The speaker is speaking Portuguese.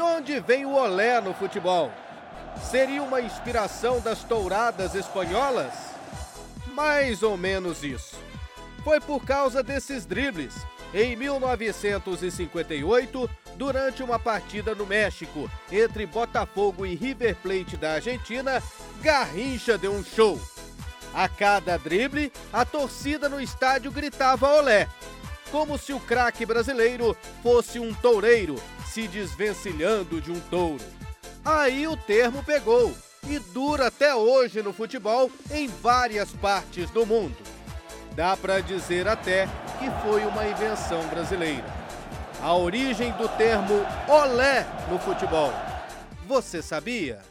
onde vem o olé no futebol? Seria uma inspiração das touradas espanholas? Mais ou menos isso. Foi por causa desses dribles. Em 1958, durante uma partida no México entre Botafogo e River Plate da Argentina, Garrincha deu um show. A cada drible, a torcida no estádio gritava olé, como se o craque brasileiro fosse um toureiro se desvencilhando de um touro. Aí o termo pegou e dura até hoje no futebol em várias partes do mundo. Dá para dizer até que foi uma invenção brasileira. A origem do termo olé no futebol. Você sabia?